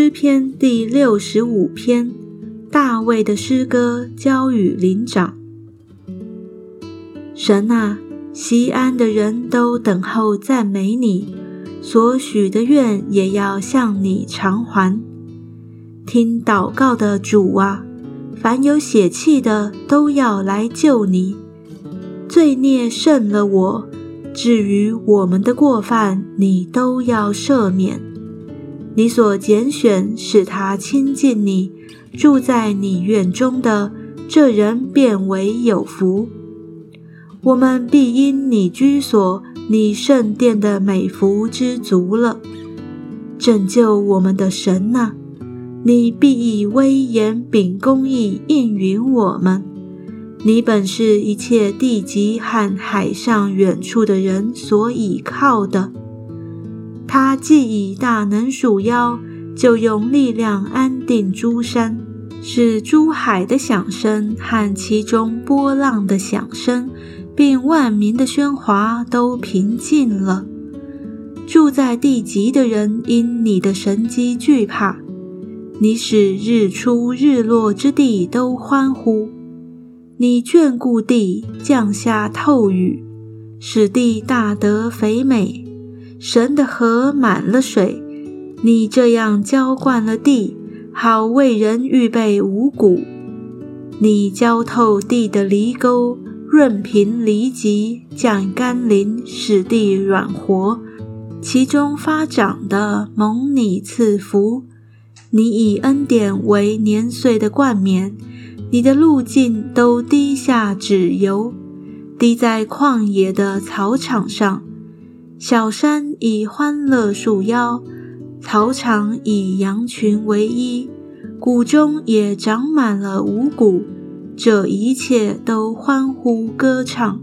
诗篇第六十五篇，大卫的诗歌交与灵长。神啊，西安的人都等候赞美你，所许的愿也要向你偿还。听祷告的主啊，凡有血气的都要来救你。罪孽胜了我，至于我们的过犯，你都要赦免。你所拣选使他亲近你，住在你院中的这人，变为有福。我们必因你居所、你圣殿的美福知足了。拯救我们的神呐，你必以威严秉公义应允我们。你本是一切地极和海上远处的人所倚靠的。他既以大能属妖，就用力量安定诸山，使诸海的响声和其中波浪的响声，并万民的喧哗都平静了。住在地极的人因你的神机惧怕，你使日出日落之地都欢呼。你眷顾地，降下透雨，使地大得肥美。神的河满了水，你这样浇灌了地，好为人预备五谷。你浇透地的犁沟，润平犁脊，降甘霖，使地软活。其中发长的蒙你赐福。你以恩典为年岁的冠冕，你的路径都滴下脂油，滴在旷野的草场上。小山以欢乐束腰，草场以羊群为衣，谷中也长满了五谷。这一切都欢呼歌唱。